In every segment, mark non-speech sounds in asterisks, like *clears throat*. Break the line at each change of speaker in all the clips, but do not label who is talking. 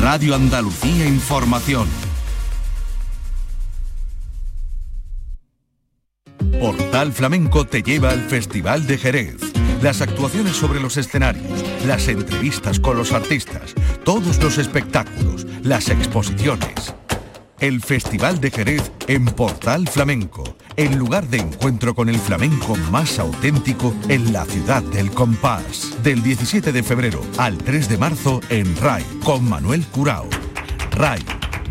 Radio Andalucía Información. Portal Flamenco te lleva al Festival de Jerez. Las actuaciones sobre los escenarios, las entrevistas con los artistas, todos los espectáculos, las exposiciones. El Festival de Jerez en Portal Flamenco, el lugar de encuentro con el flamenco más auténtico en la ciudad del compás. Del 17 de febrero al 3 de marzo en RAI con Manuel Curao. RAI,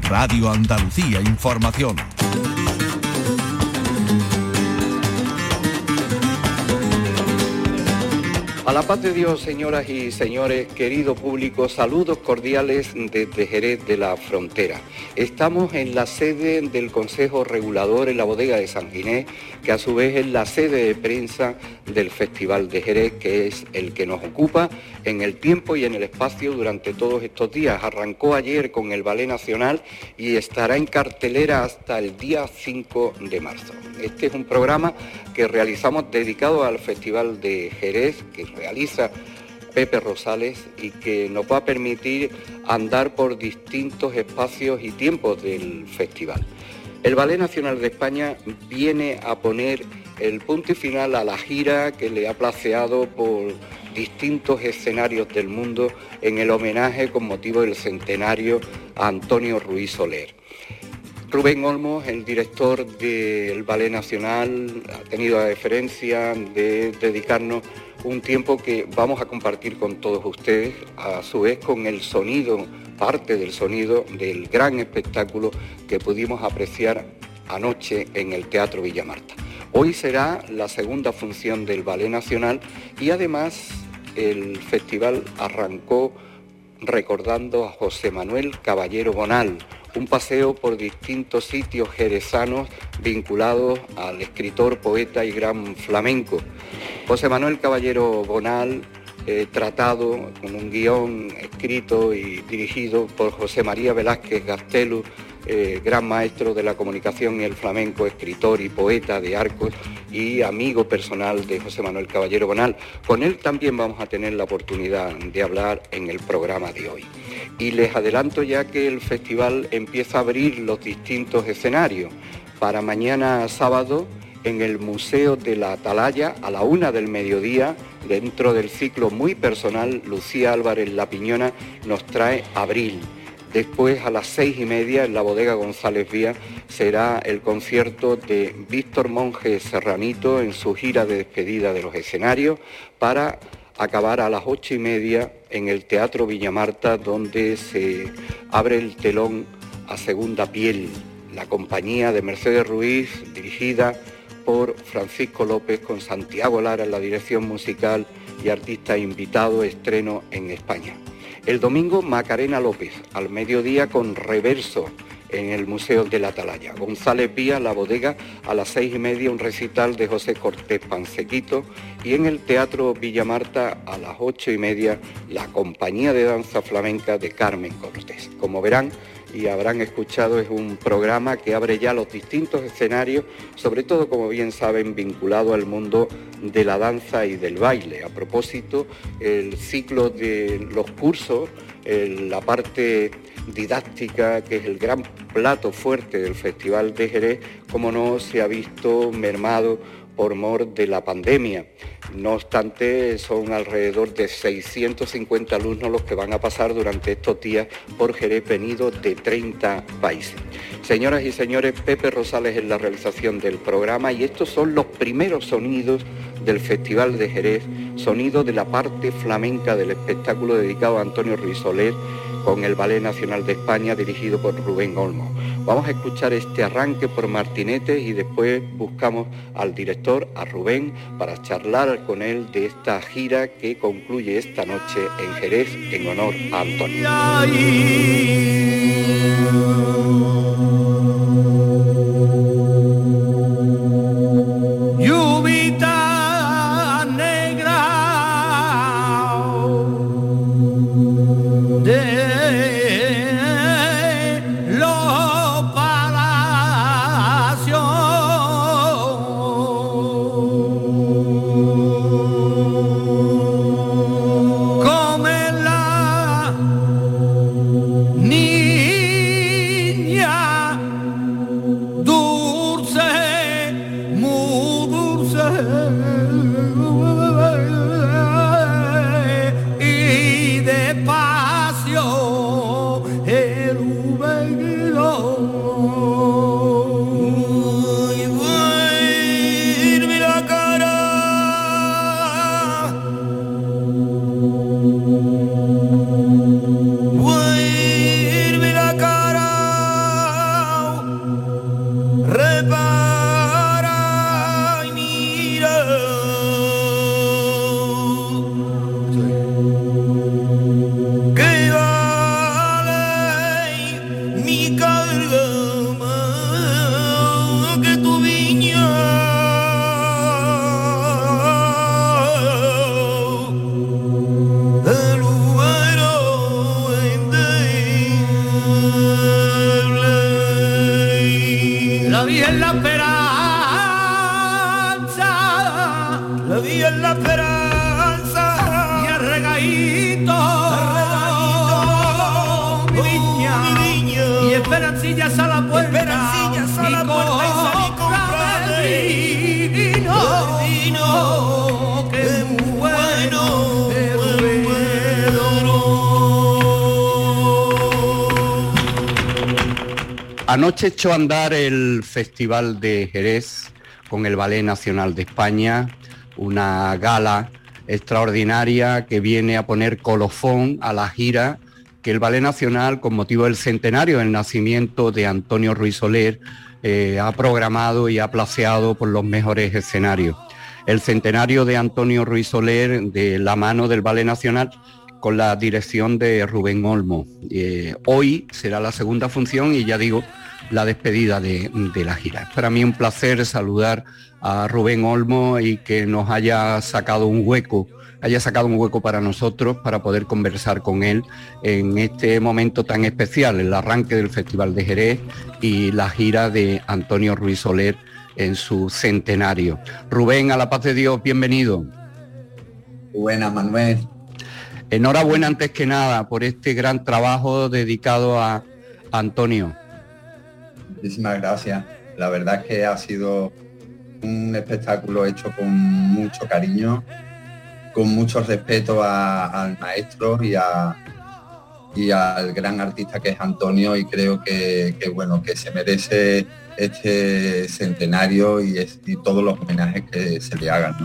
Radio Andalucía Información.
A la paz de Dios, señoras y señores, querido público, saludos cordiales desde Jerez de la Frontera. Estamos en la sede del Consejo Regulador en la bodega de San Ginés, que a su vez es la sede de prensa del Festival de Jerez, que es el que nos ocupa en el tiempo y en el espacio durante todos estos días. Arrancó ayer con el Ballet Nacional y estará en cartelera hasta el día 5 de marzo. Este es un programa que realizamos dedicado al Festival de Jerez, que realiza Pepe Rosales y que nos va a permitir andar por distintos espacios y tiempos del festival. El Ballet Nacional de España viene a poner el punto y final a la gira que le ha placeado por distintos escenarios del mundo en el homenaje con motivo del centenario a Antonio Ruiz Soler. Rubén Olmos, el director del Ballet Nacional, ha tenido la deferencia de dedicarnos un tiempo que vamos a compartir con todos ustedes, a su vez con el sonido, parte del sonido del gran espectáculo que pudimos apreciar anoche en el Teatro Villa Marta. Hoy será la segunda función del Ballet Nacional y además el festival arrancó recordando a José Manuel Caballero Bonal, un paseo por distintos sitios jerezanos vinculados al escritor, poeta y gran flamenco. José Manuel Caballero Bonal, eh, tratado con un guion escrito y dirigido por José María Velázquez Gastelu, eh, gran maestro de la comunicación y el flamenco, escritor y poeta de arcos y amigo personal de José Manuel Caballero Bonal. Con él también vamos a tener la oportunidad de hablar en el programa de hoy. Y les adelanto ya que el festival empieza a abrir los distintos escenarios. Para mañana sábado en el Museo de la Atalaya a la una del mediodía, dentro del ciclo muy personal, Lucía Álvarez La Piñona nos trae Abril. Después a las seis y media en la bodega González Vía será el concierto de Víctor Monge Serranito en su gira de despedida de los escenarios para acabar a las ocho y media en el Teatro Villamarta donde se abre el telón a segunda piel, la compañía de Mercedes Ruiz dirigida por Francisco López con Santiago Lara en la dirección musical y artista invitado estreno en España. El domingo Macarena López, al mediodía con Reverso en el Museo de la Atalaya. González Vía, La Bodega, a las seis y media un recital de José Cortés Pansequito y en el Teatro Villa Marta a las ocho y media la compañía de danza flamenca de Carmen Cortés. Como verán, y habrán escuchado, es un programa que abre ya los distintos escenarios, sobre todo, como bien saben, vinculado al mundo de la danza y del baile. A propósito, el ciclo de los cursos, la parte didáctica, que es el gran plato fuerte del Festival de Jerez, como no se ha visto mermado por mor de la pandemia. No obstante, son alrededor de 650 alumnos los que van a pasar durante estos días por Jerez venidos de 30 países. Señoras y señores, Pepe Rosales en la realización del programa y estos son los primeros sonidos del Festival de Jerez, sonido de la parte flamenca del espectáculo dedicado a Antonio Ruiz Soler con el Ballet Nacional de España dirigido por Rubén Olmo. Vamos a escuchar este arranque por Martinete y después buscamos al director, a Rubén, para charlar con él de esta gira que concluye esta noche en Jerez en honor a Antonio. Anoche echó a andar el Festival de Jerez con el Ballet Nacional de España, una gala extraordinaria que viene a poner colofón a la gira que el Ballet Nacional, con motivo del centenario del nacimiento de Antonio Ruiz Soler, eh, ha programado y ha placeado por los mejores escenarios. El centenario de Antonio Ruiz Soler de la mano del Ballet Nacional con la dirección de Rubén Olmo. Eh, hoy será la segunda función y ya digo, la despedida de, la gira. Es para mí un placer saludar a Rubén Olmo y que nos haya sacado un hueco, haya sacado un hueco para nosotros para poder conversar con él en este momento tan especial, el arranque del Festival de Jerez y la gira de Antonio Ruiz Soler en su centenario. Rubén, a la paz de Dios, bienvenido.
Buenas, Manuel.
Enhorabuena antes que nada por este gran trabajo dedicado a Antonio.
Muchísimas gracias. La verdad es que ha sido un espectáculo hecho con mucho cariño, con mucho respeto al maestro y, a, y al gran artista que es Antonio y creo que, bueno que se merece este centenario y, todos los homenajes que se le hagan.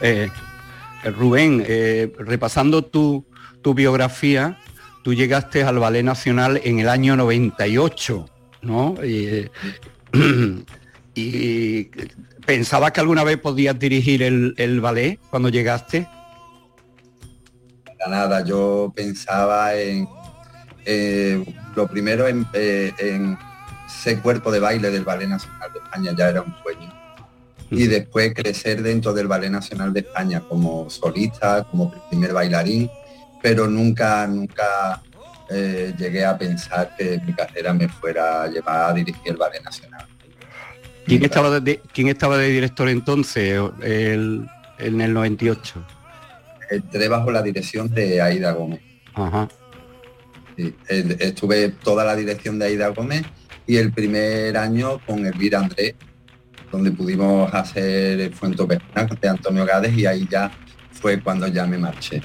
Eh, Rubén, eh, repasando tu, tu biografía, tú llegaste al Ballet Nacional en el año 98, ¿no? Y, *clears throat* ¿Pensabas que alguna vez podías dirigir el, ballet cuando llegaste?
Nada, yo pensaba en eh, lo primero en, eh, en, ser cuerpo de baile del Ballet Nacional de España, ya era un sueño y después crecer dentro del Ballet Nacional de España como solista, como primer bailarín, pero nunca, nunca eh, llegué a pensar que mi carrera me fuera a llevar a dirigir el Ballet Nacional.
¿Quién estaba, de, ¿quién estaba de director entonces en el 98?
Entré bajo la dirección de Aida Gómez. Ajá. estuve toda la dirección de Aida Gómez y el primer año con Elvira Andrés, donde pudimos hacer el Fuento de Antonio Gades y ahí ya fue cuando ya me marché.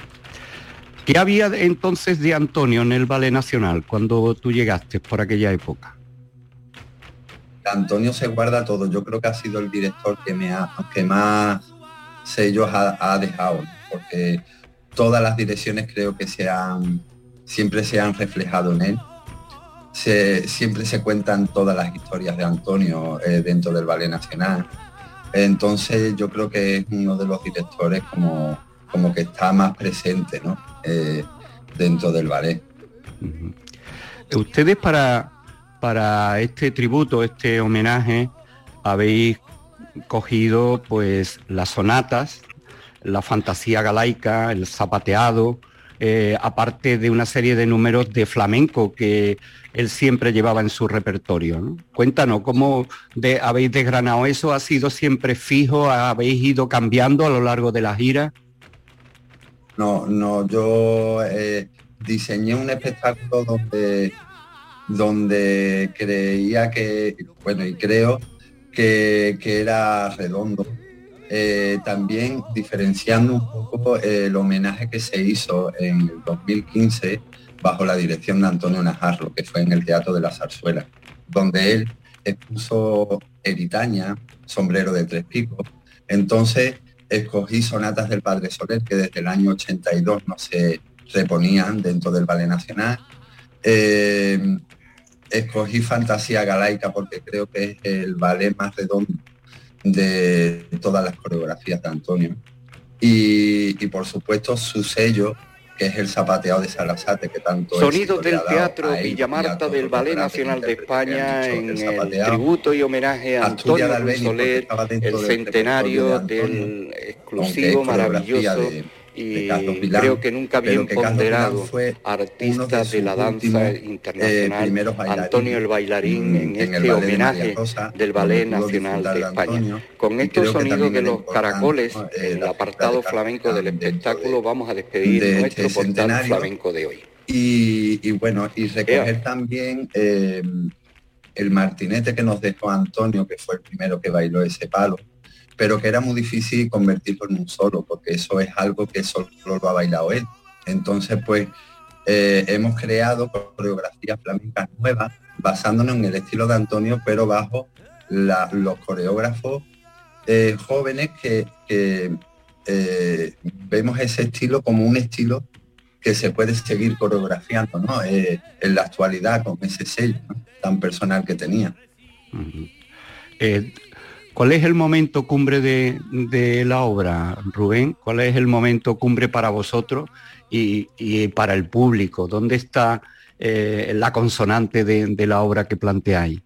¿Qué había entonces de Antonio en el Ballet Nacional cuando tú llegaste por aquella época?
Antonio se guarda todo. Yo creo que ha sido el director que me ha, que más sellos ha, dejado, porque todas las direcciones creo que se siempre se han reflejado en él siempre se cuentan todas las historias de Antonio eh, dentro del Ballet Nacional. Entonces yo creo que es uno de los directores como, como que está más presente eh, dentro del ballet.
Ustedes para, para este tributo, este homenaje, habéis cogido pues las sonatas, la fantasía galaica, el zapateado, eh, aparte de una serie de números de flamenco que él siempre llevaba en su repertorio. Cuéntanos, ¿cómo de, habéis desgranado eso? ¿Ha sido siempre fijo? ¿Habéis ido cambiando a lo largo de la gira?
No, no, yo eh, diseñé un espectáculo donde, donde creía que, bueno, y creo que, era redondo, eh, también diferenciando un poco el homenaje que se hizo en el 2015 bajo la dirección de Antonio Najarro, que fue en el Teatro de la Zarzuela, donde él expuso Eritaña, sombrero de tres picos. Entonces escogí sonatas del Padre Soler, que desde el año 82 no se reponían dentro del Ballet Nacional. Eh, escogí Fantasía Galaica porque creo que es el ballet más redondo de todas las coreografías de Antonio. Y, por supuesto su sello, que es el zapateado de Salazate, que tanto
Sonidos del Teatro Villamarta del Ballet Nacional de España en el, tributo y homenaje a Antonio Soler, el centenario del exclusivo, maravilloso y creo que nunca había ponderado artistas de la danza eh, internacional, Antonio el bailarín, en, este homenaje del Ballet Nacional de España. Con estos sonidos de los caracoles, en el apartado flamenco del espectáculo, vamos a despedir nuestro este portal flamenco de hoy.
Y, bueno, y recoger también eh, el martinete que nos dejó Antonio, que fue el primero que bailó ese palo, pero que era muy difícil convertirlo en un solo, porque eso es algo que solo lo ha bailado él. Entonces, pues, eh, hemos creado coreografías flamencas nuevas, basándonos en el estilo de Antonio, pero bajo los coreógrafos eh, jóvenes que, eh, vemos ese estilo como un estilo que se puede seguir coreografiando ¿no? en la actualidad con ese sello tan personal que tenía.
¿Cuál es el momento cumbre de, la obra, Rubén? ¿Cuál es el momento cumbre para vosotros y, para el público? ¿Dónde está eh, la consonante de, la obra que planteáis?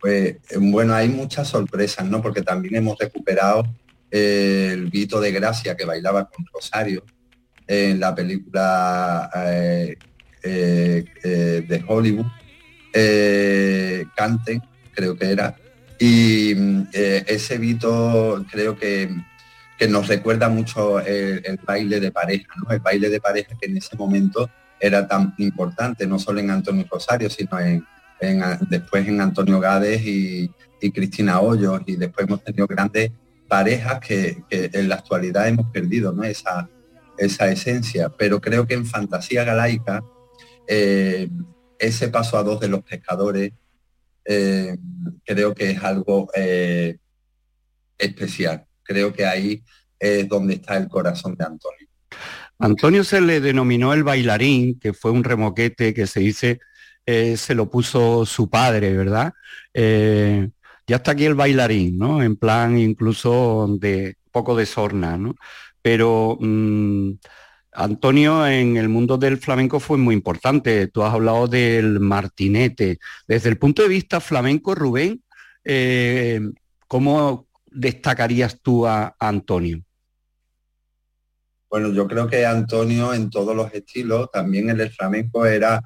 Pues bueno, hay muchas sorpresas, ¿no? Porque también hemos recuperado eh, el Vito de Gracia que bailaba con Rosario en la película eh, de Hollywood, Canten, creo que era, y eh, ese Vito creo que, nos recuerda mucho el, baile de pareja, ¿no? El baile de pareja que en ese momento era tan importante, no solo en Antonio Rosario, sino en, después en Antonio Gades y, Cristina Hoyos, y después hemos tenido grandes parejas que, en la actualidad hemos perdido ¿no? esa, esa esencia. Pero creo que en Fantasía Galaica, eh, ese paso a dos de los pescadores, eh, creo que es algo eh, especial. Creo que ahí es donde está el corazón de Antonio.
Antonio se le denominó el bailarín, que fue un remoquete que se dice, eh, se lo puso su padre, ¿verdad? ya está aquí el bailarín, ¿no? En plan incluso de poco de sorna, ¿no? Pero mm, Antonio, en el mundo del flamenco fue muy importante. Tú has hablado del martinete. Desde el punto de vista flamenco, Rubén, eh, ¿cómo destacarías tú a, Antonio?
Bueno, yo creo que Antonio en todos los estilos, también en el flamenco era,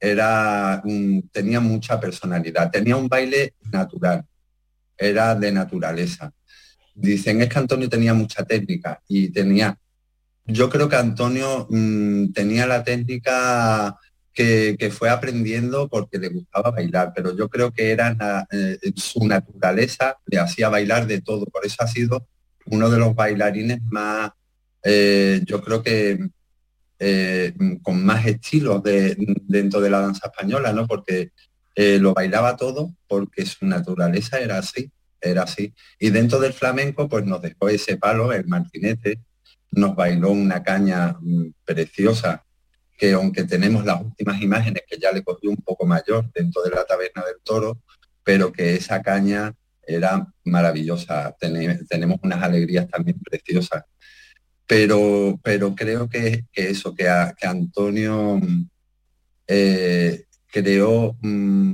era tenía mucha personalidad, tenía un baile natural, era de naturaleza. Dicen es que Antonio tenía mucha técnica y tenía yo creo que Antonio mm, tenía la técnica que, fue aprendiendo porque le gustaba bailar, pero yo creo que era eh, su naturaleza, le hacía bailar de todo, por eso ha sido uno de los bailarines más, eh, yo creo que eh, con más estilos de, dentro de la danza española, ¿no? Porque lo bailaba todo porque su naturaleza era así, era así. Y dentro del flamenco, pues nos dejó ese palo, el martinete, nos bailó una caña mm, preciosa que aunque tenemos las últimas imágenes que ya le cogió un poco mayor dentro de la taberna del toro, pero que esa caña era maravillosa. tenemos unas alegrías también preciosas. Pero, pero creo que, eso, que, Antonio mm, eh, creó mm,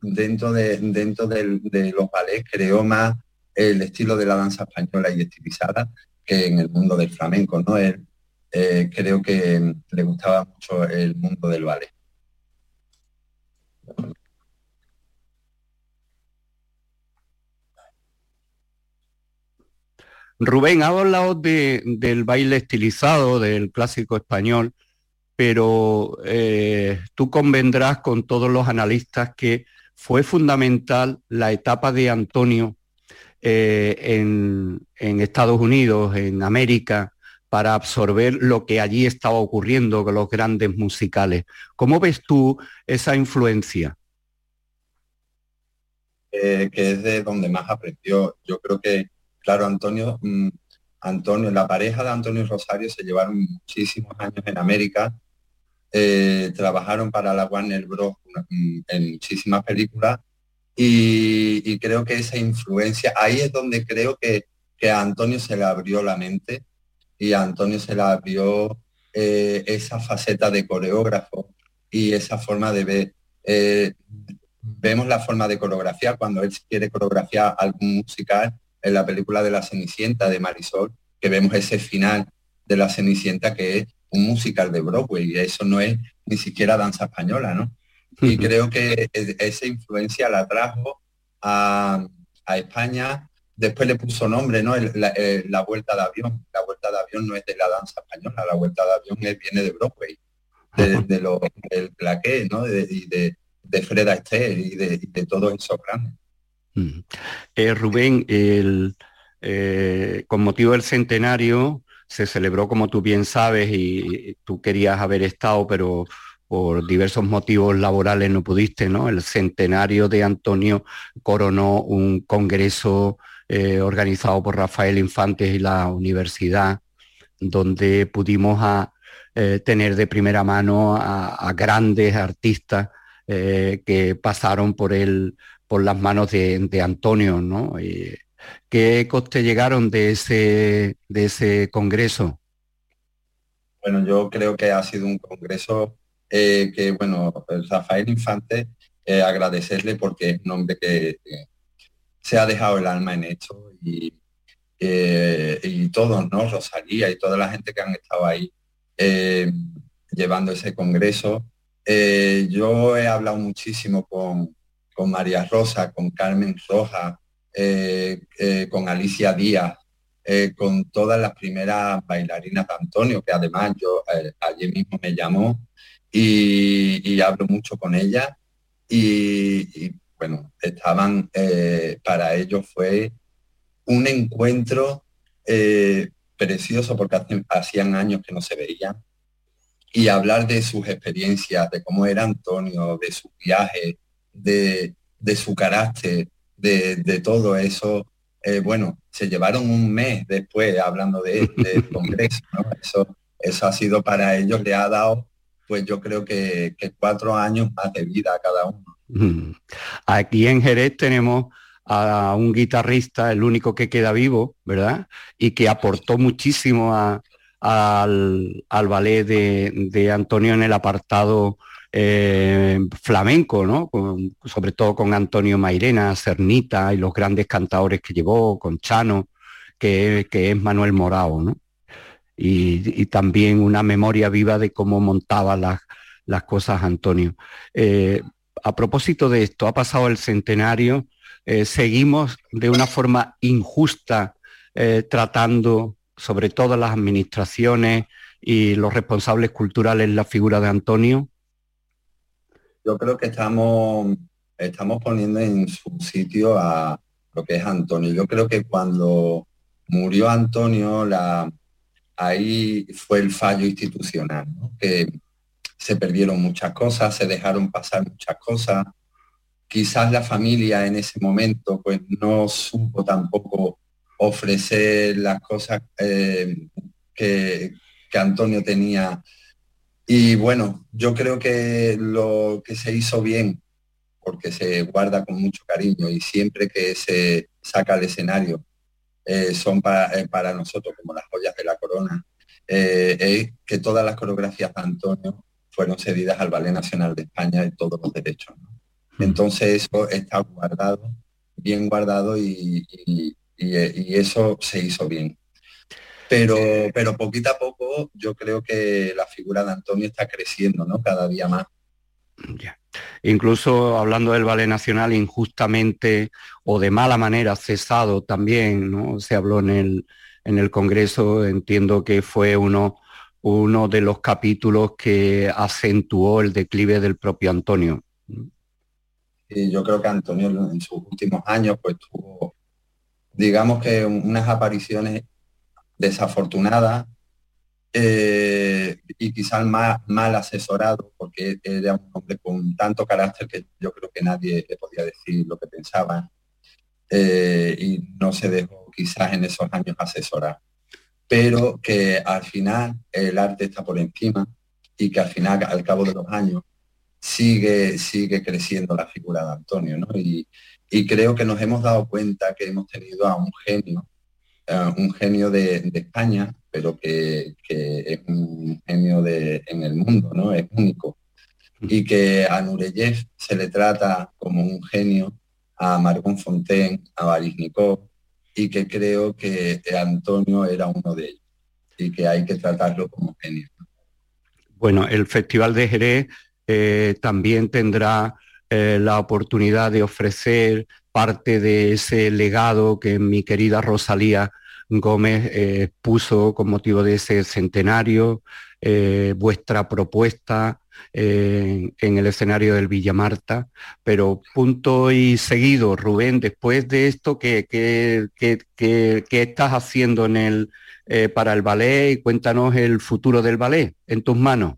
dentro, de, dentro de los ballets, creó más el estilo de la danza española y estilizada en el mundo del flamenco, ¿no? Él eh, creo que le gustaba mucho el mundo del ballet.
Rubén, ha hablado del baile estilizado, del clásico español, pero eh, tú convendrás con todos los analistas que fue fundamental la etapa de Antonio eh, en, Estados Unidos, en América, para absorber lo que allí estaba ocurriendo con los grandes musicales. ¿Cómo ves tú esa influencia?
Eh, que es de donde más aprendió. Yo creo que, claro, Antonio, mm, Antonio, la pareja de Antonio Rosario se llevaron muchísimos años en América, eh, trabajaron para la Warner Bros. Mm, en muchísimas películas y, creo que esa influencia, ahí es donde creo que, que a Antonio se le abrió la mente y a Antonio se le abrió eh, esa faceta de coreógrafo y esa forma de ver. Eh, vemos la forma de coreografiar cuando él quiere coreografiar algún musical en la película de la Cenicienta de Marisol, que vemos ese final de la Cenicienta que es un musical de Broadway y eso no es ni siquiera danza española, ¿no? Y creo que esa influencia la trajo a, España. Después le puso nombre, ¿no? Eh, la, vuelta de avión. La vuelta de avión no es de la danza española, la vuelta de avión viene de Broadway, de, lo, del plaqué, ¿no? De, y de, de Fred Astaire y de, de todos esos grandes.
Eh, Rubén, el, eh, con motivo del centenario se celebró, como tú bien sabes, y tú querías haber estado, pero por diversos motivos laborales no pudiste, ¿no? El centenario de Antonio coronó un congreso eh, organizado por Rafael Infantes y la universidad, donde pudimos eh, tener de primera mano a, grandes artistas eh, que pasaron por, el, por las manos de, Antonio, ¿no? ¿Qué coste llegaron de ese, de ese congreso?
Bueno, yo creo que ha sido un congreso eh, que bueno, Rafael Infante, eh, agradecerle porque es un hombre que, se ha dejado el alma en esto y, eh, y todos, ¿no? Rosalía y toda la gente que han estado ahí llevando ese congreso. yo he hablado muchísimo con, con María Rosa, con Carmen Roja, con Alicia Díaz, con todas las primeras bailarinas de Antonio, que además yo ayer mismo me llamó y, hablo mucho con ella y, bueno, estaban, eh, para ellos fue un encuentro eh, precioso porque hacían años que no se veían y hablar de sus experiencias, de cómo era Antonio, de su viaje, de, su carácter, de, todo eso. Eh, bueno, se llevaron un mes después hablando de, del *laughs* Congreso, Eso, eso ha sido para ellos, le ha dado pues yo creo que, cuatro años más de vida a cada uno.
Mm. Aquí en Jerez tenemos a un guitarrista, el único que queda vivo, ¿verdad? Y que aportó muchísimo al, ballet de, Antonio en el apartado eh, flamenco, ¿no? sobre todo con Antonio Mairena, Cernita y los grandes cantadores que llevó, con Chano, que, que es Manuel Morao, ¿no? Y, también una memoria viva de cómo montaba las, las cosas Antonio. Eh, a propósito de esto, ha pasado el centenario, eh, seguimos de una forma injusta eh, tratando sobre todo las administraciones y los responsables culturales la figura de Antonio.
Yo creo que estamos, estamos poniendo en su sitio a lo que es Antonio. Yo creo que cuando murió Antonio, la, ahí fue el fallo institucional, que se perdieron muchas cosas, se dejaron pasar muchas cosas. Quizás la familia en ese momento pues no supo tampoco ofrecer las cosas eh, que, que Antonio tenía. Y bueno, yo creo que lo que se hizo bien, porque se guarda con mucho cariño y siempre que se saca al escenario eh, son eh, para, nosotros como las joyas de la corona, eh, es que todas las coreografías de Antonio fueron cedidas al Ballet Nacional de España y todos los derechos. Mm. Entonces eso está guardado, bien guardado y, eso se hizo bien. Pero, pero poquito a poco yo creo que la figura de Antonio está creciendo, ¿no? Cada día más.
Incluso hablando del Ballet Nacional, injustamente o de mala manera cesado también. Se habló en el, en el Congreso, entiendo que fue uno, uno de los capítulos que acentuó el declive del propio
Y yo creo que Antonio en sus últimos años pues tuvo digamos que unas apariciones desafortunadas eh, y quizás mal, mal asesorado, porque era un hombre con tanto carácter que yo creo que nadie le podía decir lo que pensaba eh, y no se dejó quizás en esos años asesorar. Pero que al final el arte está por encima y que al final, al cabo de los años, sigue, sigue creciendo la figura de Antonio. y creo que nos hemos dado cuenta que hemos tenido a un genio, un genio de, España, pero que, es un genio de, en el mundo, ¿no? Es único. Y que a Nureyev se le trata como un genio, a Margon Fontaine, a Baryshnikov, y que creo que Antonio era uno de ellos y que hay que tratarlo como genio.
Bueno, el Festival de Jerez eh, también tendrá eh, la oportunidad de ofrecer parte de ese legado que mi querida Rosalía Gómez eh, puso con motivo de ese centenario, eh, vuestra propuesta en el escenario del Villa Marta, pero punto y seguido, Rubén, después de esto, ¿qué, estás haciendo en el, para el ballet? Y cuéntanos el futuro del ballet en tus manos.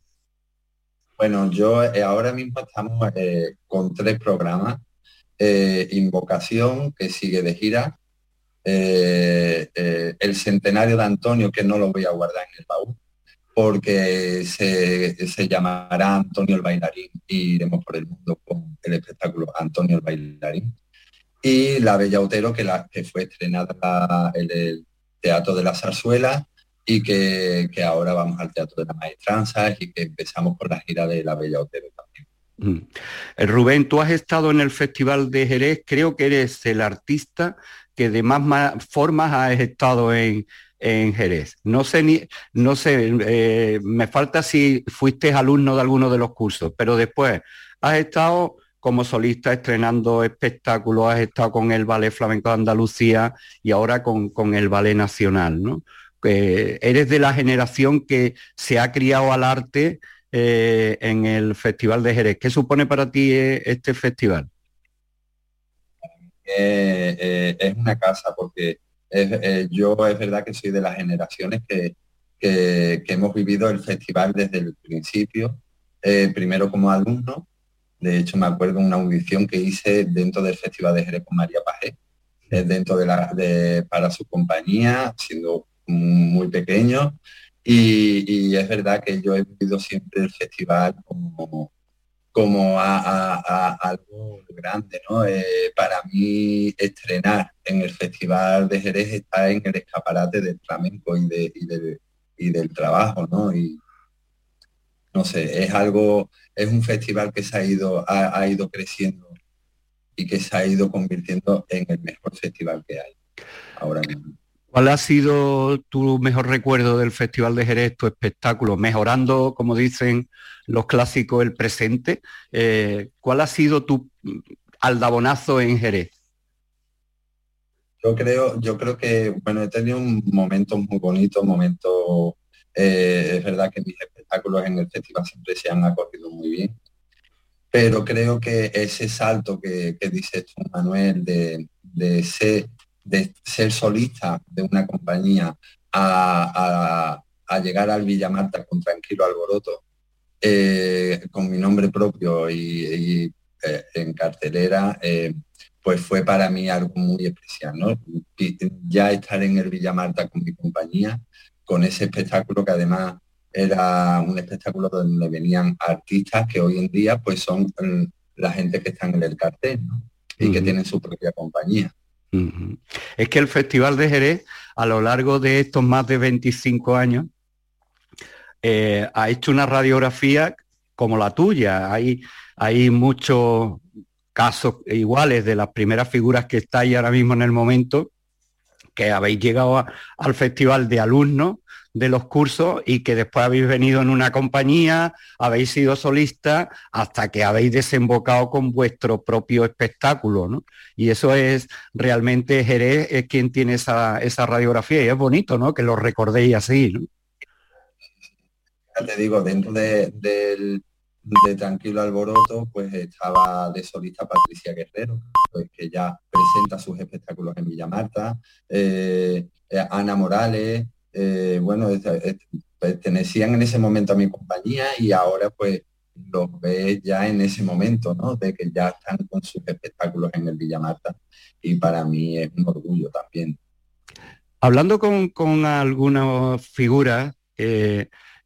Bueno, yo eh, ahora mismo estamos eh, con tres programas. Eh, Invocación, que sigue de gira. El centenario de Antonio, que no lo voy a guardar en el baúl, porque se, llamará Antonio el Bailarín y iremos por el mundo con el espectáculo Antonio el Bailarín. Y La Bella Otero, que, la, que fue estrenada en el Teatro de la Zarzuela y que, ahora vamos al Teatro de la Maestranza y que empezamos con la gira de La Bella Otero también.
Mm. Eh, Rubén, tú has estado en el Festival de Jerez, creo que eres el artista que de más, formas has estado en, Jerez. No sé, ni, no sé eh, me falta si fuiste alumno de alguno de los cursos, pero después has estado como solista estrenando espectáculos, has estado con el Ballet Flamenco de Andalucía y ahora con, con el Ballet Nacional, ¿no? eres de la generación que se ha criado al arte eh, en el Festival de Jerez. ¿Qué supone para ti eh, este festival?
Eh, es una casa porque yo es verdad que soy de las generaciones que, hemos vivido el festival desde el principio, primero como alumno, de hecho me acuerdo de una audición que hice dentro del Festival de Jerez con María Pajé, dentro de la, para su compañía, siendo muy pequeño. Y, es verdad que yo he vivido siempre el festival como, como a, algo grande, ¿no? Eh, para mí estrenar en el Festival de Jerez está en el escaparate del flamenco y, de, y, del trabajo, ¿no? Y no sé, es algo, es un festival que se ha ido, ha, ha ido creciendo y que se ha ido convirtiendo en el mejor festival que hay ahora mismo.
¿Cuál ha sido tu mejor recuerdo del Festival de Jerez, tu espectáculo? Mejorando, como dicen los clásicos, el presente. Eh, ¿Cuál ha sido tu aldabonazo en Jerez?
Yo creo, yo creo que, bueno, he tenido un momento muy bonito, momento, eh, es verdad que mis espectáculos en el festival siempre se han acogido muy bien, pero creo que ese salto que, que dice tú, Manuel, de, de ser de ser solista de una compañía a, llegar al Villa Marta con Tranquilo Alboroto, eh, con mi nombre propio y, eh, en cartelera, eh, pues fue para mí algo muy especial, ¿no? Ya estar en el Villa Marta con mi compañía, con ese espectáculo que además era un espectáculo donde venían artistas que hoy en día pues son la gente que están en el cartel, Y que tienen su propia compañía.
Es que el Festival de Jerez, a lo largo de estos más de 25 años, eh, ha hecho una radiografía como la tuya. Hay, hay muchos casos iguales de las primeras figuras que estáis ahora mismo en el momento, que habéis llegado al festival de alumnos de los cursos y que después habéis venido en una compañía, habéis sido solistas hasta que habéis desembocado con vuestro propio espectáculo, ¿no? Y eso es realmente Jerez es quien tiene esa, radiografía y es bonito, ¿no? Que lo recordéis así, ¿no?
Ya te digo, dentro de, de Tranquilo Alboroto, pues estaba de solista Patricia Guerrero, pues que ya presenta sus espectáculos en Villa Marta, eh, eh, Ana Morales, bueno, pertenecían en ese momento a mi compañía y ahora pues los ves ya en ese momento, ¿no? De que ya están con sus espectáculos en el Villa Marta y para mí es un orgullo también.
Hablando con, con algunas figuras,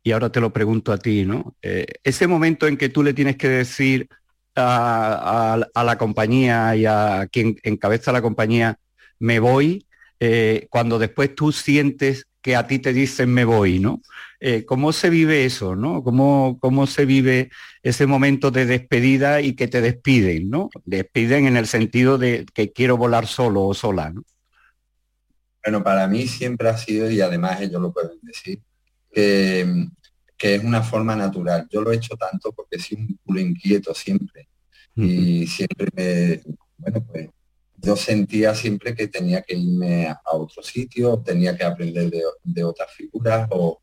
y ahora te lo pregunto a ti, ¿no? ese momento en que tú le tienes que decir a, la compañía y a quien encabeza la compañía, me voy, eh, cuando después tú sientes que a ti te dicen me voy, ¿no? Eh, ¿Cómo se vive eso, no? ¿Cómo, ¿Cómo se vive ese momento de despedida y que te despiden, ¿no? Despiden en el sentido de que quiero volar solo o sola, ¿no?
Bueno, para mí siempre ha sido, y además ellos lo pueden decir, que que es una forma natural. Yo lo he hecho tanto porque soy un culo inquieto siempre. Y siempre me, bueno, pues yo sentía siempre que tenía que irme a, otro sitio, tenía que aprender de, otras figuras o,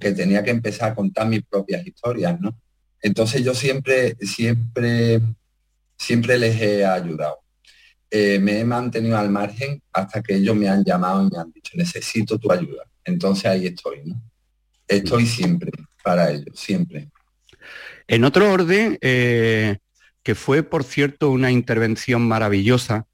que tenía que empezar a contar mis propias historias, ¿no? Entonces yo siempre, siempre, siempre les he ayudado. Eh, me he mantenido al margen hasta que ellos me han llamado y me han dicho, necesito tu ayuda. Entonces ahí estoy, ¿no? Estoy siempre para ello, siempre.
En otro orden, eh, que fue, por cierto, una intervención maravillosa,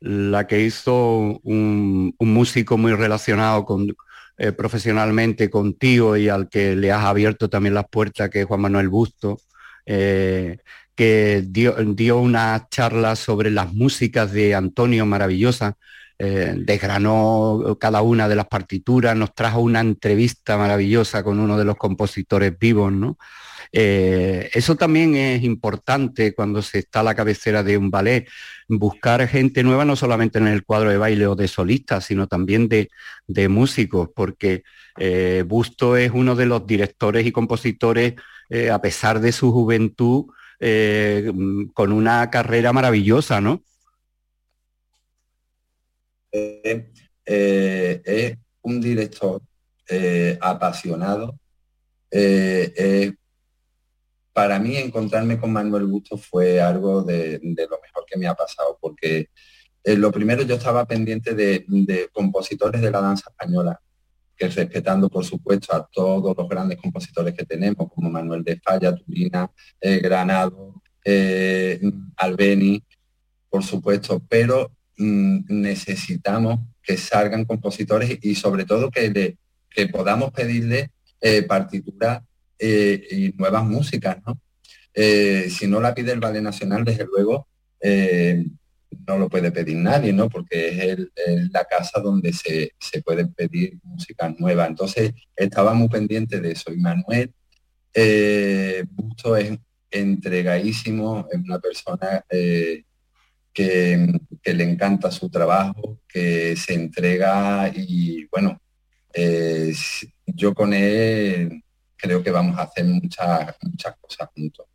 la que hizo un, músico muy relacionado con, eh, profesionalmente contigo y al que le has abierto también las puertas, que es Juan Manuel Busto, eh, que dio una charla sobre las músicas de Antonio maravillosa, eh, desgranó cada una de las partituras, nos trajo una entrevista maravillosa con uno de los compositores vivos, ¿no? Eh, eso también es importante cuando se está a la cabecera de un ballet, buscar gente nueva no solamente en el cuadro de baile o de solistas, sino también de, músicos, porque eh, Busto es uno de los directores y compositores, a pesar de su juventud, con una carrera maravillosa, ¿no?
Eh, es un director eh, apasionado. Eh, para mí encontrarme con Manuel Busto fue algo de, lo mejor que me ha pasado, porque lo primero yo estaba pendiente de, compositores de la danza española, que respetando por supuesto a todos los grandes compositores que tenemos, como Manuel de Falla, Turina, Granado, Albeni, por supuesto, pero necesitamos que salgan compositores y sobre todo que, que podamos pedirle eh, partituras eh, y nuevas músicas, ¿no? Eh, si no la pide el Ballet Nacional, desde luego, no lo puede pedir nadie, ¿no? Porque es, la casa donde se, se pueden pedir música nueva. Entonces, estaba muy pendiente de eso. Y Manuel Busto es entregadísimo, es una persona que, le encanta su trabajo, que se entrega y bueno, yo con él creo que vamos a hacer muchas, muchas cosas juntos.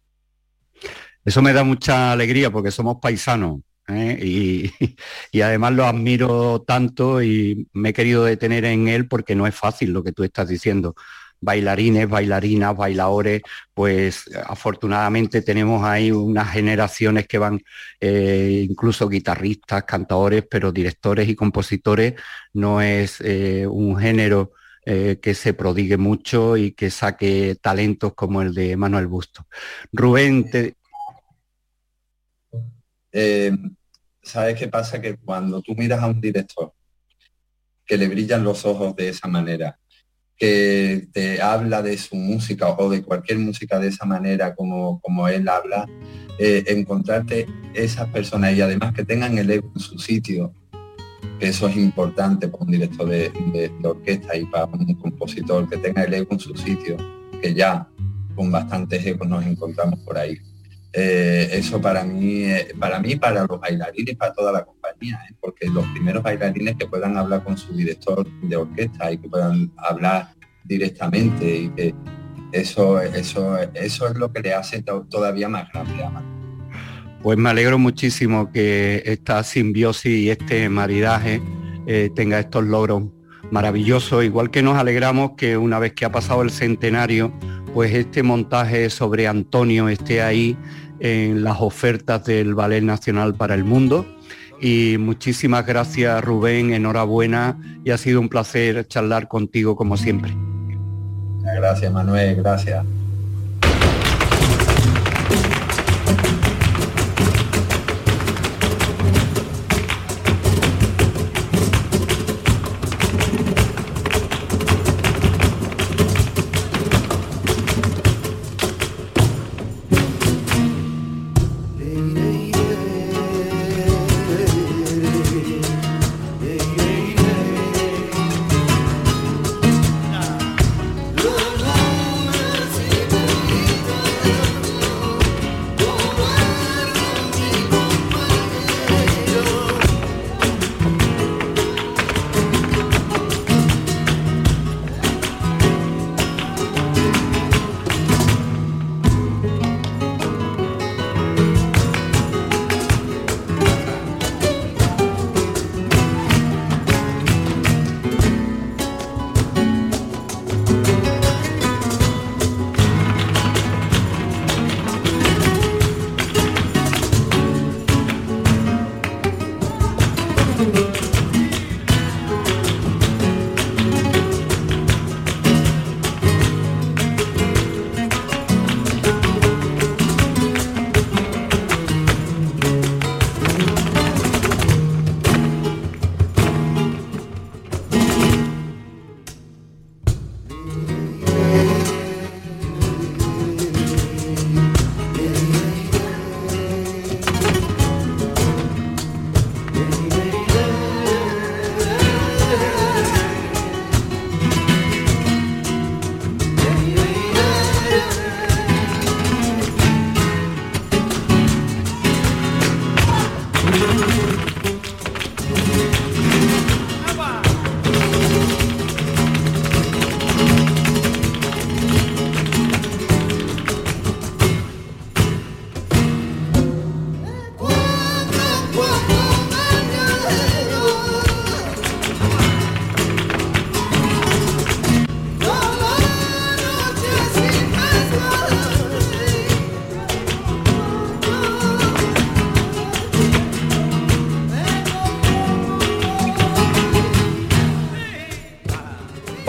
Eso me da mucha alegría porque somos paisanos ¿eh? y, *laughs* y, además lo admiro tanto y me he querido detener en él porque no es fácil lo que tú estás diciendo bailarines, bailarinas, bailadores, pues afortunadamente tenemos ahí unas generaciones que van, eh, incluso guitarristas, cantadores, pero directores y compositores, no es eh, un género eh, que se prodigue mucho y que saque talentos como el de Manuel Busto. Rubén,
¿Sabes qué pasa? Que cuando tú miras a un director que le brillan los ojos de esa manera, que te habla de su música o de cualquier música de esa manera como, como él habla, eh, encontrarte esas personas y además que tengan el ego en su sitio, que eso es importante para un director de, orquesta y para un compositor, que tenga el ego en su sitio, que ya con bastantes egos nos encontramos por ahí. Eh, eso para mí, eh, para mí, para los bailarines, para toda la compañía, ¿eh? porque los primeros bailarines que puedan hablar con su director de orquesta y que puedan hablar directamente y que eso, eso, eso es lo que le hace todavía más grande a
Pues me alegro muchísimo que esta simbiosis y este maridaje tenga estos logros maravillosos, igual que nos alegramos que una vez que ha pasado el centenario, pues este montaje sobre Antonio esté ahí en las ofertas del Ballet Nacional para el Mundo y muchísimas gracias Rubén, enhorabuena y ha sido un placer charlar contigo como siempre.
Gracias Manuel, gracias.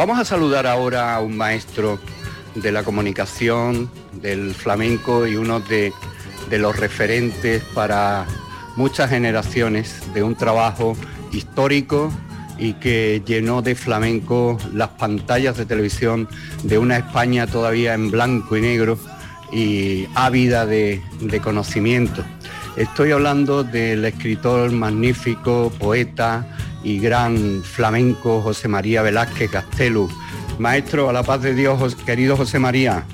Vamos a saludar ahora a un maestro de la comunicación, del flamenco y uno de, los referentes para muchas generaciones de un trabajo histórico y que llenó de flamenco las pantallas de televisión de una España todavía en blanco y negro y ávida de, conocimiento. Estoy hablando del escritor magnífico, poeta, y gran flamenco José María Velázquez Castelu. Maestro, a la paz de Dios, querido José María.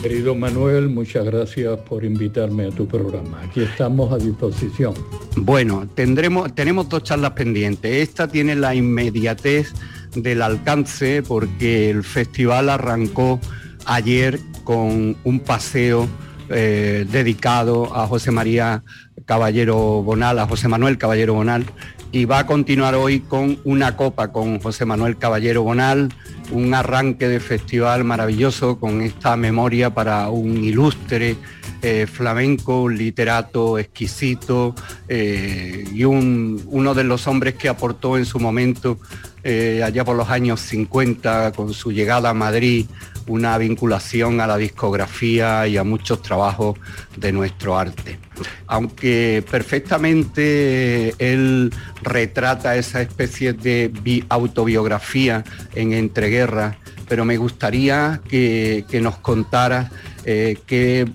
Querido Manuel, muchas gracias por invitarme a tu programa. Aquí estamos a disposición.
Bueno, tendremos, tenemos dos charlas pendientes. Esta tiene la inmediatez del alcance porque el festival arrancó ayer con un paseo eh, dedicado a José María Caballero Bonal, a José Manuel Caballero Bonal, y va a continuar hoy con una copa con José Manuel Caballero Bonal, un arranque de festival maravilloso con esta memoria para un ilustre eh, flamenco, un literato exquisito eh, y uno de los hombres que aportó en su momento, eh, allá por los años 50, con su llegada a Madrid, una vinculación a la discografía y a muchos trabajos de nuestro arte. Aunque perfectamente él retrata esa especie de autobiografía en entreguerras, pero me gustaría que, nos contara eh, qué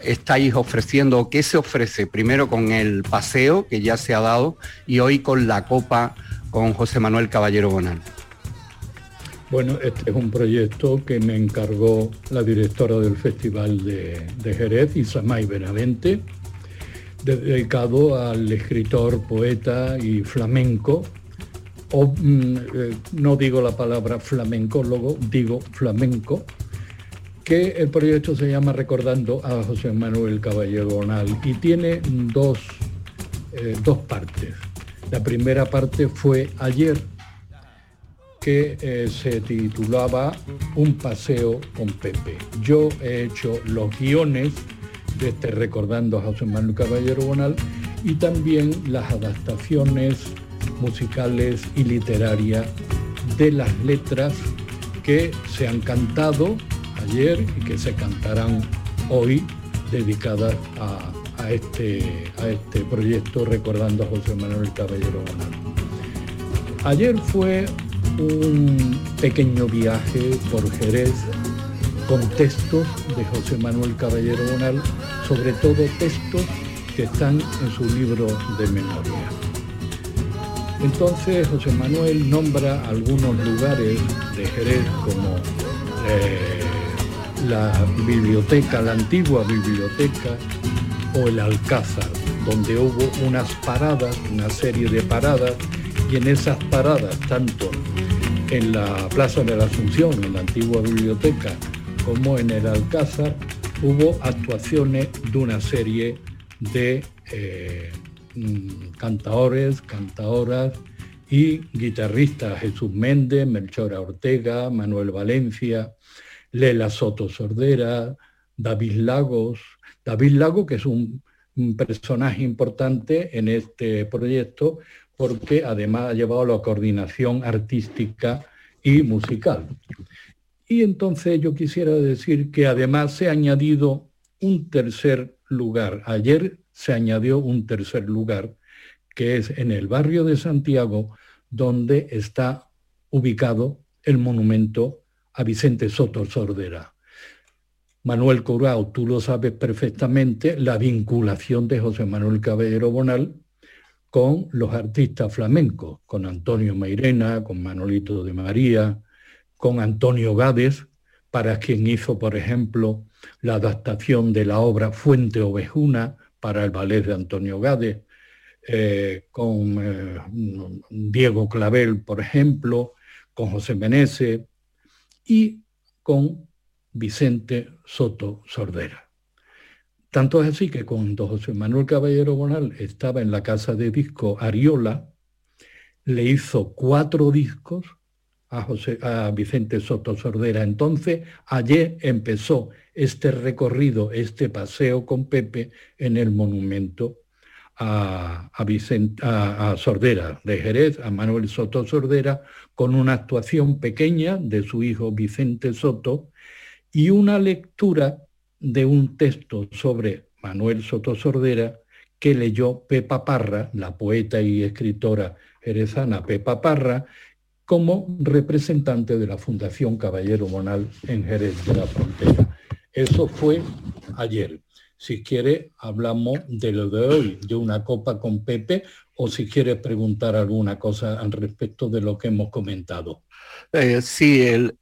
estáis ofreciendo o qué se ofrece primero con el paseo que ya se ha dado y hoy con la copa con José Manuel Caballero Bonal.
Bueno, este es un proyecto que me encargó la directora del Festival de, Jerez, Isamay Benavente, dedicado al escritor, poeta y flamenco, o mm, eh, no digo la palabra flamencólogo, digo flamenco, que el proyecto se llama Recordando a José Manuel Caballero Bonal y tiene dos, eh, dos partes. La primera parte fue ayer, que eh, se titulaba Un paseo con Pepe. Yo he hecho los guiones de este Recordando a José Manuel Caballero Bonal y también las adaptaciones musicales y literarias de las letras que se han cantado ayer y que se cantarán hoy dedicadas a, este, a este proyecto recordando a José Manuel Caballero Bonal. Ayer fue un pequeño viaje por Jerez con textos de José Manuel Caballero Bonal, sobre todo textos que están en su libro de memoria. Entonces José Manuel nombra algunos lugares de Jerez como eh, la biblioteca, la antigua biblioteca o el Alcázar, donde hubo unas paradas, una serie de paradas, y en esas paradas, tanto en la Plaza de la Asunción, en la antigua biblioteca, como en el Alcázar, hubo actuaciones de una serie de eh, mm, cantaores, cantadoras y guitarristas Jesús Méndez, Melchora Ortega, Manuel Valencia, Lela Soto Sordera, David Lagos. David Lagos, que es un, personaje importante en este proyecto porque además ha llevado la coordinación artística y musical. Y entonces yo quisiera decir que además se ha añadido un tercer lugar. Ayer se añadió un tercer lugar, que es en el barrio de Santiago, donde está ubicado el monumento a Vicente Soto Sordera. Manuel Corao, tú lo sabes perfectamente, la vinculación de José Manuel Caballero Bonal con los artistas flamencos, con Antonio Mairena, con Manolito de María, con Antonio Gades, para quien hizo, por ejemplo, la adaptación de la obra Fuente Ovejuna para el ballet de Antonio Gades, eh, con eh, Diego Clavel, por ejemplo, con José Meneses y con Vicente Soto Sordera. Tanto es así que cuando José Manuel Caballero Bonal estaba en la casa de disco Ariola, le hizo cuatro discos a, Vicente Soto Sordera. Entonces, ayer empezó este recorrido, este paseo con Pepe en el monumento a, a, Sordera de Jerez, a Manuel Soto Sordera, con una actuación pequeña de su hijo Vicente Soto y una lectura de un texto sobre Manuel Soto Sordera que leyó Pepa Parra, la poeta y escritora jerezana Pepa Parra, como representante de la Fundación Caballero Monal en Jerez de la Frontera. Eso fue ayer. Si quiere, hablamos de lo de hoy, de una copa con Pepe, o si quiere preguntar alguna cosa al respecto de lo que hemos comentado.
Eh, sí, el,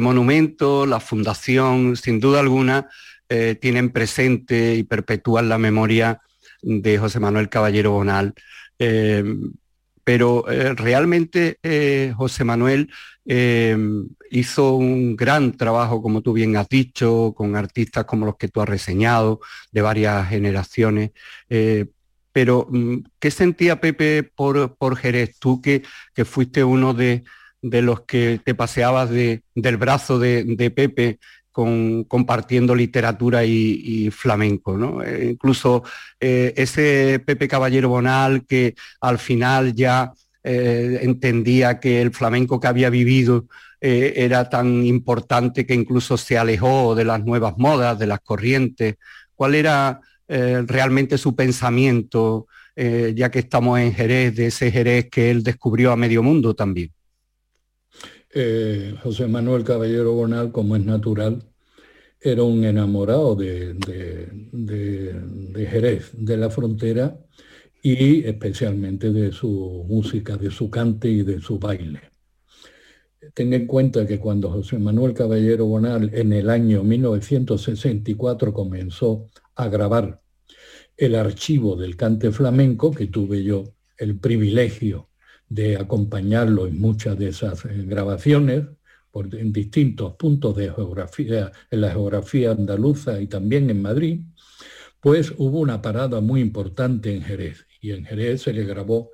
monumento, la fundación, sin duda alguna, eh, tienen presente y perpetúan la memoria de José Manuel Caballero Bonal. Eh, pero eh, realmente eh, José Manuel eh, hizo un gran trabajo, como tú bien has dicho, con artistas como los que tú has reseñado, de varias generaciones. pero, mm, ¿qué sentía Pepe por, por Jerez? Tú que, que fuiste uno de, los que te paseabas del brazo de, de Pepe compartiendo literatura y, flamenco. ¿no? Eh, incluso eh, ese Pepe Caballero Bonal que al final ya eh, entendía que el flamenco que había vivido era tan importante que incluso se alejó de las nuevas modas, de las corrientes. ¿Cuál era realmente su pensamiento, ya que estamos en Jerez, de ese Jerez que él descubrió a medio mundo también?
Eh, José Manuel Caballero Bonal, como es natural, era un enamorado de, de, Jerez, de la frontera, y especialmente de su música, de su cante y de su baile. Ten en cuenta que cuando José Manuel Caballero Bonal en el año 1964 comenzó a grabar el archivo del cante flamenco, que tuve yo el privilegio de acompañarlo en muchas de esas eh, grabaciones, en distintos puntos de geografía, en la geografía andaluza y también en Madrid, pues hubo una parada muy importante en Jerez. Y en Jerez se le grabó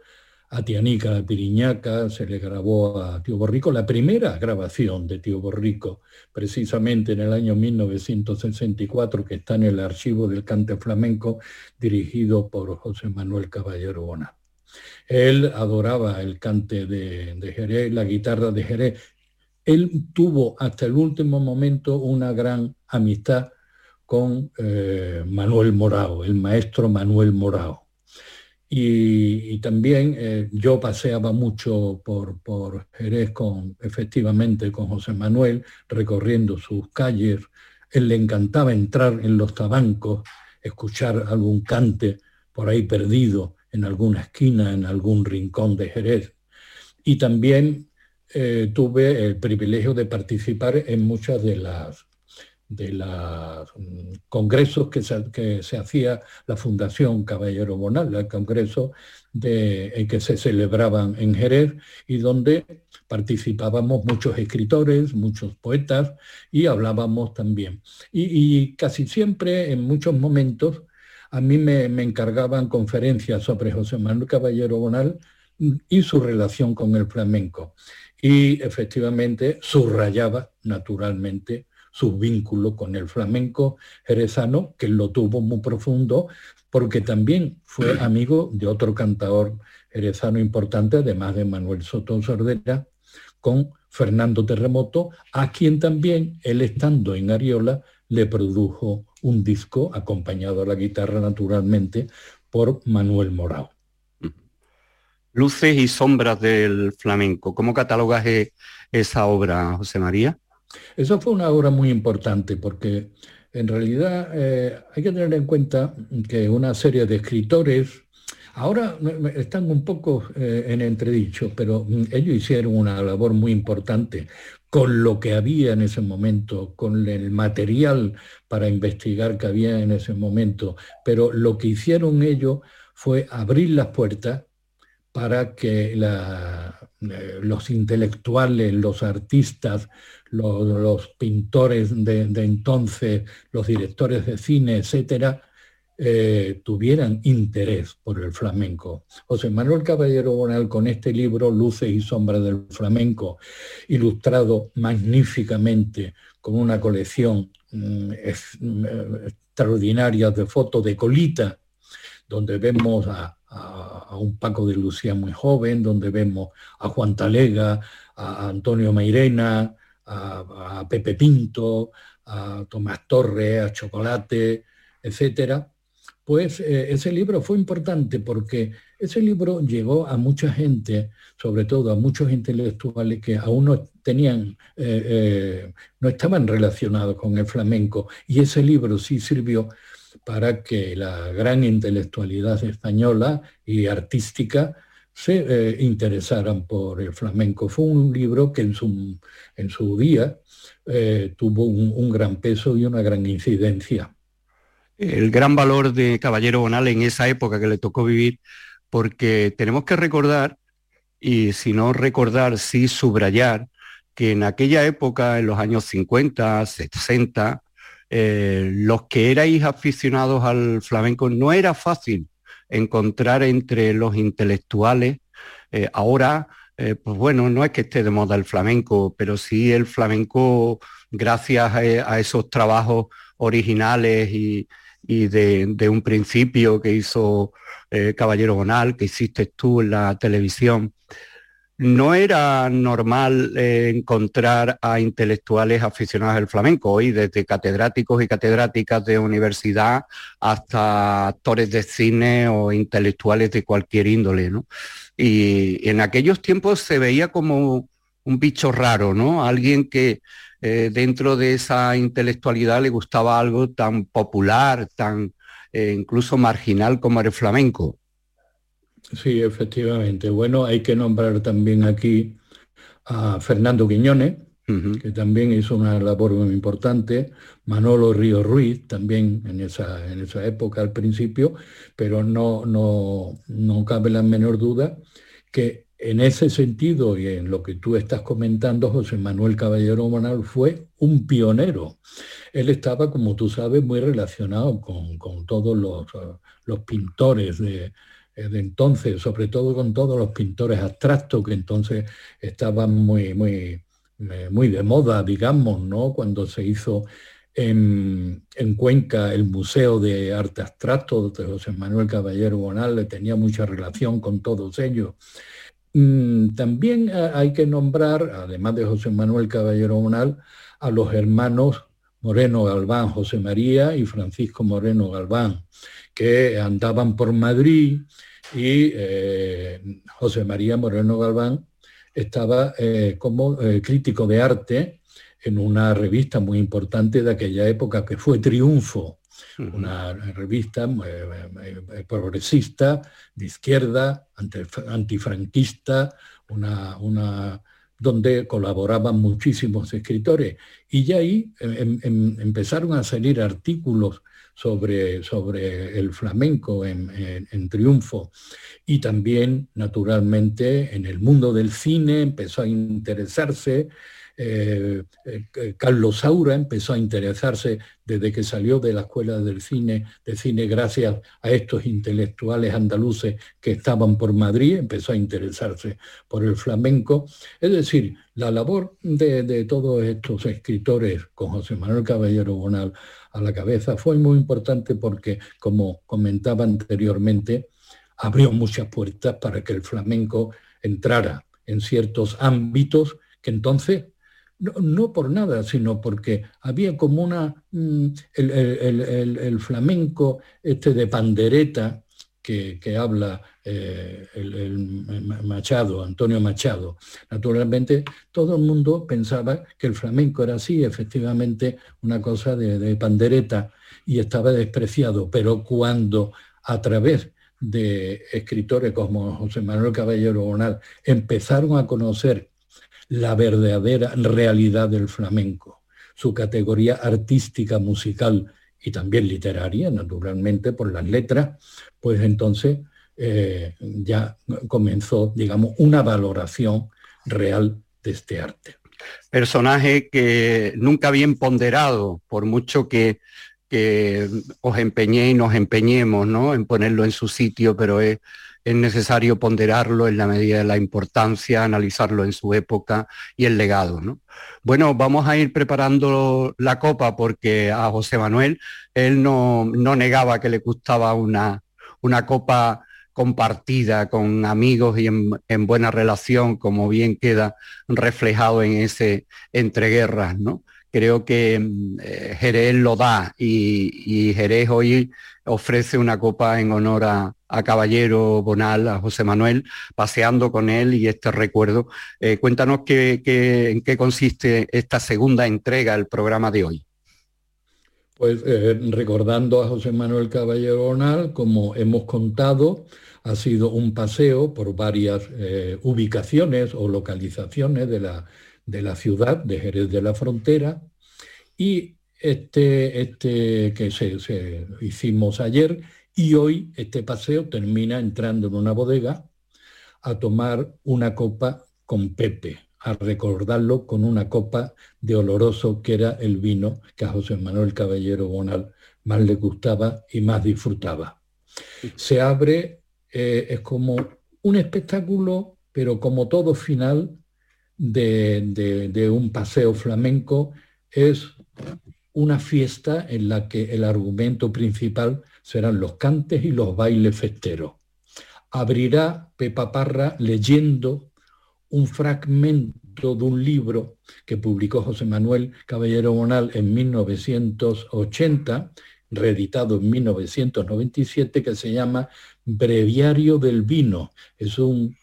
a Tianica Piriñaca, se le grabó a Tío Borrico, la primera grabación de Tío Borrico, precisamente en el año 1964, que está en el archivo del cante flamenco, dirigido por José Manuel Caballero Bona. Él adoraba el cante de, Jerez, la guitarra de Jerez. Él tuvo hasta el último momento una gran amistad con eh, Manuel Morao, el maestro Manuel Morao. Y, también eh, yo paseaba mucho por, por Jerez con, efectivamente, con José Manuel, recorriendo sus calles. Él le encantaba entrar en los tabancos, escuchar algún cante por ahí perdido en alguna esquina, en algún rincón de Jerez. Y también eh, tuve el privilegio de participar en muchas de las de los mm, congresos que se, que se, hacía la Fundación Caballero Bonal, el congreso de, que se celebraban en Jerez y donde participábamos muchos escritores, muchos poetas y hablábamos también. Y, casi siempre, en muchos momentos, a mí me, me encargaban conferencias sobre José Manuel Caballero Bonal y su relación con el flamenco. Y efectivamente subrayaba naturalmente su vínculo con el flamenco jerezano, que lo tuvo muy profundo, porque también fue *clears throat* amigo de otro cantador jerezano importante, además de Manuel Soto Sordera, con Fernando Terremoto, a quien también, él estando en Ariola, le produjo un disco acompañado a la guitarra naturalmente por Manuel Morao.
Luces y sombras del flamenco. ¿Cómo catalogas e-, esa obra, José María?
Eso fue una obra muy importante porque en realidad eh, hay que tener en cuenta que una serie de escritores, ahora están un poco eh, en entredicho, pero mm, ellos hicieron una labor muy importante con lo que había en ese momento, con el material para investigar que había en ese momento, pero lo que hicieron ellos fue abrir las puertas para que eh, los intelectuales, los artistas, los, pintores de, entonces, los directores de cine, etcétera, eh, tuvieran interés por el flamenco. José Manuel Caballero Bonal con este libro, Luces y Sombras del Flamenco, ilustrado magníficamente con una colección mm, mm, extraordinaria de fotos de colita, donde vemos a, un Paco de Lucía muy joven, donde vemos a Juan Talega, a Antonio Mairena, a, Pepe Pinto, a Tomás Torre, a Chocolate, etcétera, pues eh, ese libro fue importante porque ese libro llegó a mucha gente, sobre todo a muchos intelectuales que aún no tenían, eh, eh, no estaban relacionados con el flamenco, y ese libro sí sirvió para que la gran intelectualidad española y artística se interesaran por el flamenco. Fue un libro que en su, en su día tuvo un, gran peso y una gran incidencia.
El gran valor de Caballero Bonal en esa época que le tocó vivir, porque tenemos que recordar, y si no recordar, sí subrayar, que en aquella época, en los años 50, 60, eh, los que erais aficionados al flamenco no era fácil encontrar entre los intelectuales. Eh, ahora, eh, pues bueno, no es que esté de moda el flamenco, pero sí el flamenco, gracias a, esos trabajos originales y, de, un principio que hizo eh, Caballero Bonal, que hiciste tú en la televisión, no era normal eh, encontrar a intelectuales aficionados al flamenco, hoy desde catedráticos y catedráticas de universidad hasta actores de cine o intelectuales de cualquier índole, Y en aquellos tiempos se veía como un bicho raro, ¿no? Alguien que eh, dentro de esa intelectualidad le gustaba algo tan popular, tan eh, incluso marginal como el flamenco.
Sí, efectivamente. Bueno, hay que nombrar también aquí a Fernando Quiñones, que también hizo una labor muy importante, Manolo Río Ruiz, también en esa, en esa época al principio, pero no, no, no cabe la menor duda que en ese sentido y en lo que tú estás comentando, José Manuel Caballero Monal fue un pionero. Él estaba, como tú sabes, muy relacionado con, todos los, los pintores de, eh, de entonces, sobre todo con todos los pintores abstractos que entonces estaban muy, muy, muy de moda, digamos, ¿no? Cuando se hizo en, Cuenca el Museo de Arte Abstracto de José Manuel Caballero Bonal, tenía mucha relación con todos ellos. Mm, también hay que nombrar, además de José Manuel Caballero Bonal, a los hermanos Moreno Galván, José María y Francisco Moreno Galván, que andaban por Madrid y eh, José María Moreno Galván estaba eh, como eh, crítico de arte en una revista muy importante de aquella época que fue Triunfo, una revista progresista, de izquierda, antifranquista, una, una donde colaboraban muchísimos escritores. Y ya ahí em, em, empezaron a salir artículos sobre, sobre el flamenco en, triunfo. Y también, naturalmente, en el mundo del cine empezó a interesarse eh, eh, Carlos Saura empezó a interesarse desde que salió de la Escuela del Cine, de Cine gracias a estos intelectuales andaluces que estaban por Madrid, empezó a interesarse por el flamenco. Es decir, la labor de, de todos estos escritores, con José Manuel Caballero Bonal a la cabeza, fue muy importante porque, como comentaba anteriormente, abrió muchas puertas para que el flamenco entrara en ciertos ámbitos que entonces no, por nada, sino porque había como una... Mm, el, flamenco este de pandereta que, habla eh, el, Machado, Antonio Machado. Naturalmente, todo el mundo pensaba que el flamenco era así, efectivamente, una cosa de, de pandereta y estaba despreciado, pero cuando a través de escritores como José Manuel Caballero Bonal empezaron a conocer la verdadera realidad del flamenco, su categoría artística, musical y también literaria, naturalmente, por las letras, pues entonces eh, ya comenzó, digamos, una valoración real de este arte.
Personaje que nunca bien ponderado, por mucho que, os empeñé y nos empeñemos ¿no? en ponerlo en su sitio, pero es es necesario ponderarlo en la medida de la importancia, analizarlo en su época y el legado. Bueno, vamos a ir preparando la copa porque a José Manuel él no, negaba que le gustaba una, una copa compartida con amigos y en, buena relación, como bien queda reflejado en ese entreguerras, ¿no? Creo que eh, Jerez lo da y, y Jerez hoy ofrece una copa en honor a, Caballero Bonal, a José Manuel, paseando con él y este recuerdo. Eh, cuéntanos qué, en qué consiste esta segunda entrega del programa de hoy.
Pues eh, recordando a José Manuel Caballero Bonal, como hemos contado, ha sido un paseo por varias eh, ubicaciones o localizaciones de la, de la ciudad de Jerez de la Frontera y este, este que se, hicimos ayer y hoy este paseo termina entrando en una bodega a tomar una copa con Pepe, a recordarlo con una copa de oloroso que era el vino que a José Manuel Caballero Bonal más le gustaba y más disfrutaba. Se abre, eh, es como un espectáculo, pero como todo final de, de un paseo flamenco, es una fiesta en la que el argumento principal serán los cantes y los bailes festeros. Abrirá Pepa Parra leyendo un fragmento de un libro que publicó José Manuel Caballero Bonal en 1980, reeditado en 1997, que se llama Breviario del Vino. Es un,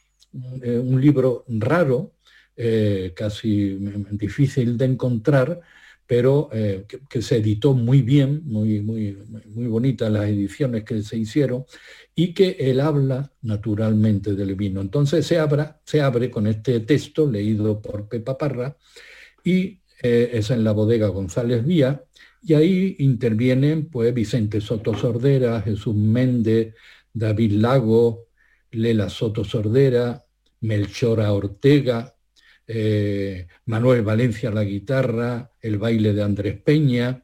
eh, libro raro, eh, casi difícil de encontrar, pero eh, que, se editó muy bien, muy, muy, muy bonitas las ediciones que se hicieron, y que él habla naturalmente del vino. Entonces se, se abre con este texto leído por Pepa Parra, y eh, es en la bodega González Vía, y ahí intervienen pues Vicente Soto Sordera, Jesús Méndez, David Lago, Lela Soto Sordera, Melchora Ortega, eh, Manuel Valencia la guitarra, el baile de Andrés Peña,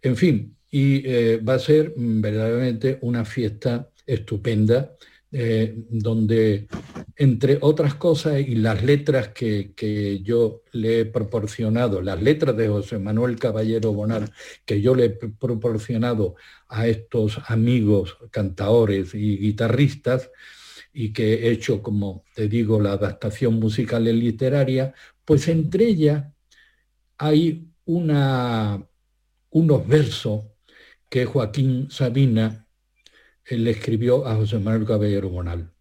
en fin, y eh, va a ser verdaderamente una fiesta estupenda eh, donde, entre otras cosas, y las letras que, que, yo le he proporcionado, las letras de José Manuel Caballero Bonal, que yo le he proporcionado a estos amigos cantaores y guitarristas, y que he hecho, como te digo, la adaptación musical y literaria, pues entre ellas hay unos versos que Joaquín Sabina le escribió a José Manuel Caballero Bonal.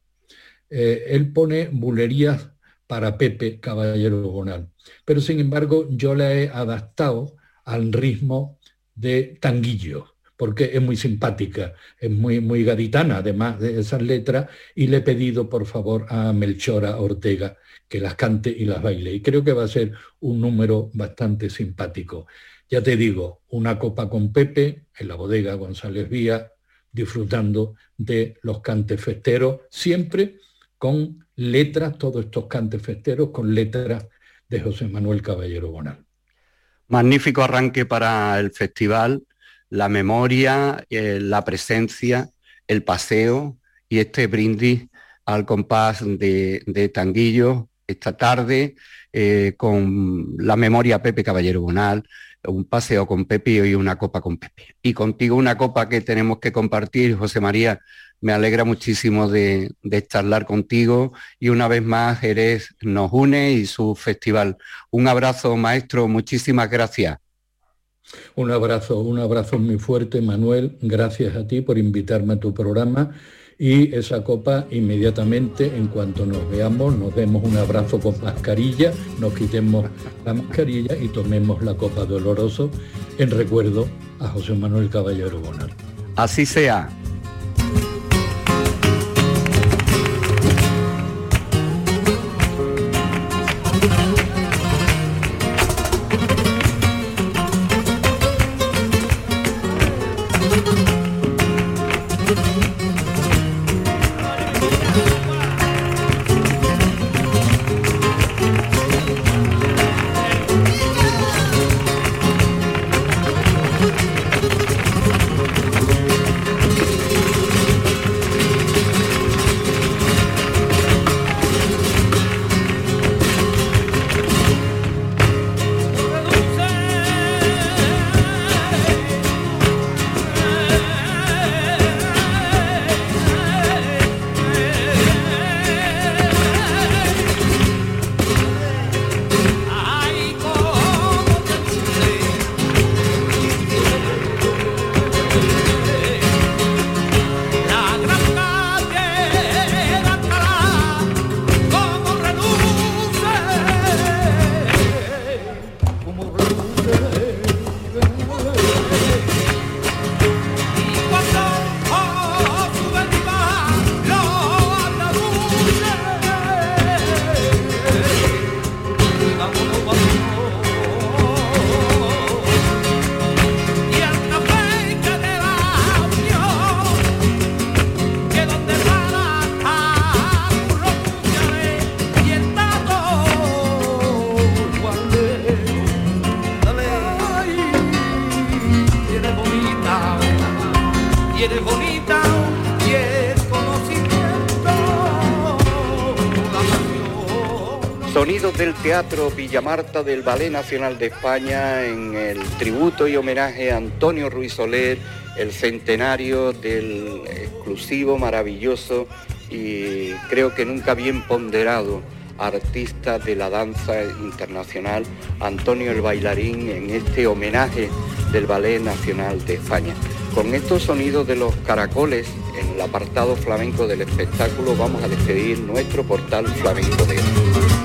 Eh, él pone bulerías para Pepe Caballero Bonal, pero sin embargo yo la he adaptado al ritmo de tanguillo, porque es muy simpática, es muy, muy gaditana además de esas letras, y le he pedido por favor a Melchora Ortega que las cante y las baile. Y creo que va a ser un número bastante simpático. Ya te digo, una copa con Pepe en la bodega González Vía, disfrutando de los cantes festeros, siempre con letras, todos estos cantes festeros con letras de José Manuel Caballero Bonal.
Magnífico arranque para el festival, la memoria, eh, la presencia, el paseo y este brindis al compás de, de Tanguillo esta tarde eh, con la memoria Pepe Caballero Bonal, un paseo con Pepe y una copa con Pepe. Y contigo una copa que tenemos que compartir, José María. Me alegra muchísimo de, de charlar contigo y una vez más Jerez nos une y su festival. Un abrazo, maestro, muchísimas gracias.
Un abrazo, un abrazo muy fuerte, Manuel. Gracias a ti por invitarme a tu programa y esa copa inmediatamente en cuanto nos veamos nos demos un abrazo con mascarilla, nos quitemos la mascarilla y tomemos la copa doloroso en recuerdo a José Manuel Caballero Bonal.
Así sea.
Teatro Villa Marta del Ballet Nacional de España en el tributo y homenaje a Antonio Ruiz Soler, el centenario del exclusivo, maravilloso y creo que nunca bien ponderado artista de la danza internacional, Antonio el Bailarín, en este homenaje del Ballet Nacional de España. Con estos sonidos de los caracoles en el apartado flamenco del espectáculo vamos a despedir nuestro portal flamenco de.